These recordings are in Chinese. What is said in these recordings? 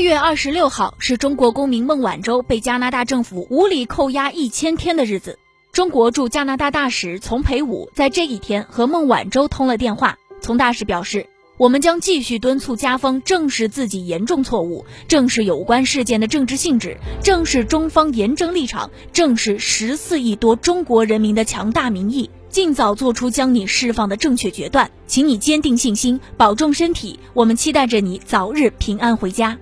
八月二十六号是中国公民孟晚舟被加拿大政府无理扣押一千天的日子。中国驻加拿大大使丛培武在这一天和孟晚舟通了电话。丛大使表示，我们将继续敦促加方正视自己严重错误，正视有关事件的政治性质，正视中方严正立场，正视十四亿多中国人民的强大民意，尽早做出将你释放的正确决断。请你坚定信心，保重身体。我们期待着你早日平安回家。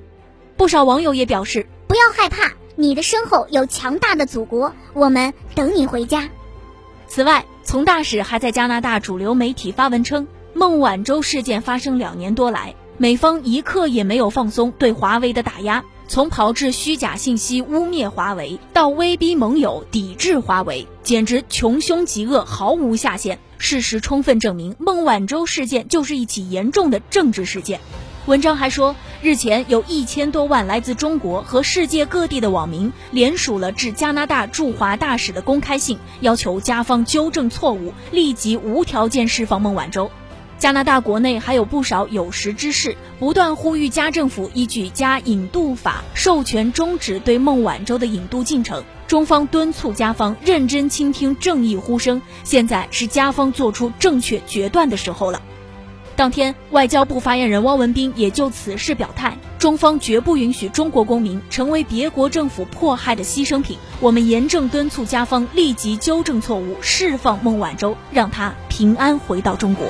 不少网友也表示，不要害怕，你的身后有强大的祖国，我们等你回家。此外，从大使还在加拿大主流媒体发文称，孟晚舟事件发生两年多来，美方一刻也没有放松对华为的打压，从炮制虚假信息污蔑华为，到威逼盟友抵制华为，简直穷凶极恶，毫无下限。事实充分证明，孟晚舟事件就是一起严重的政治事件。文章还说，日前有一千多万来自中国和世界各地的网民联署了致加拿大驻华大使的公开信，要求加方纠正错误，立即无条件释放孟晚舟。加拿大国内还有不少有识之士不断呼吁加政府依据加引渡法授权终止对孟晚舟的引渡进程。中方敦促加方认真倾听正义呼声，现在是加方做出正确决断的时候了。当天，外交部发言人汪文斌也就此事表态：中方绝不允许中国公民成为别国政府迫害的牺牲品。我们严正敦促加方立即纠正错误，释放孟晚舟，让她平安回到中国。